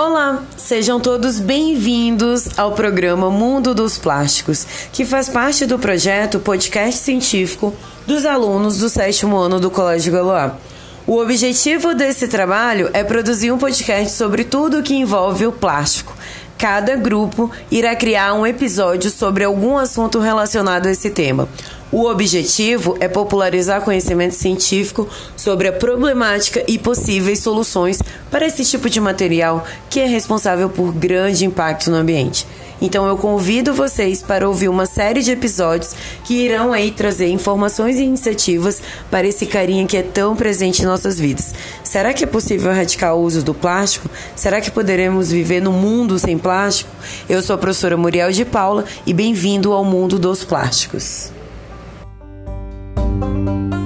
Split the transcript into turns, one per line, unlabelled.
Olá, sejam todos bem-vindos ao programa Mundo dos Plásticos, que faz parte do projeto Podcast Científico dos alunos do sétimo ano do Colégio Galoá. O objetivo desse trabalho é produzir um podcast sobre tudo o que envolve o plástico. Cada grupo irá criar um episódio sobre algum assunto relacionado a esse tema. O objetivo é popularizar conhecimento científico sobre a problemática e possíveis soluções para esse tipo de material que é responsável por grande impacto no ambiente. Então eu convido vocês para ouvir uma série de episódios que irão aí trazer informações e iniciativas para esse carinha que é tão presente em nossas vidas. Será que é possível erradicar o uso do plástico? Será que poderemos viver no mundo sem plástico? Eu sou a professora Muriel de Paula e bem-vindo ao mundo dos plásticos. thank you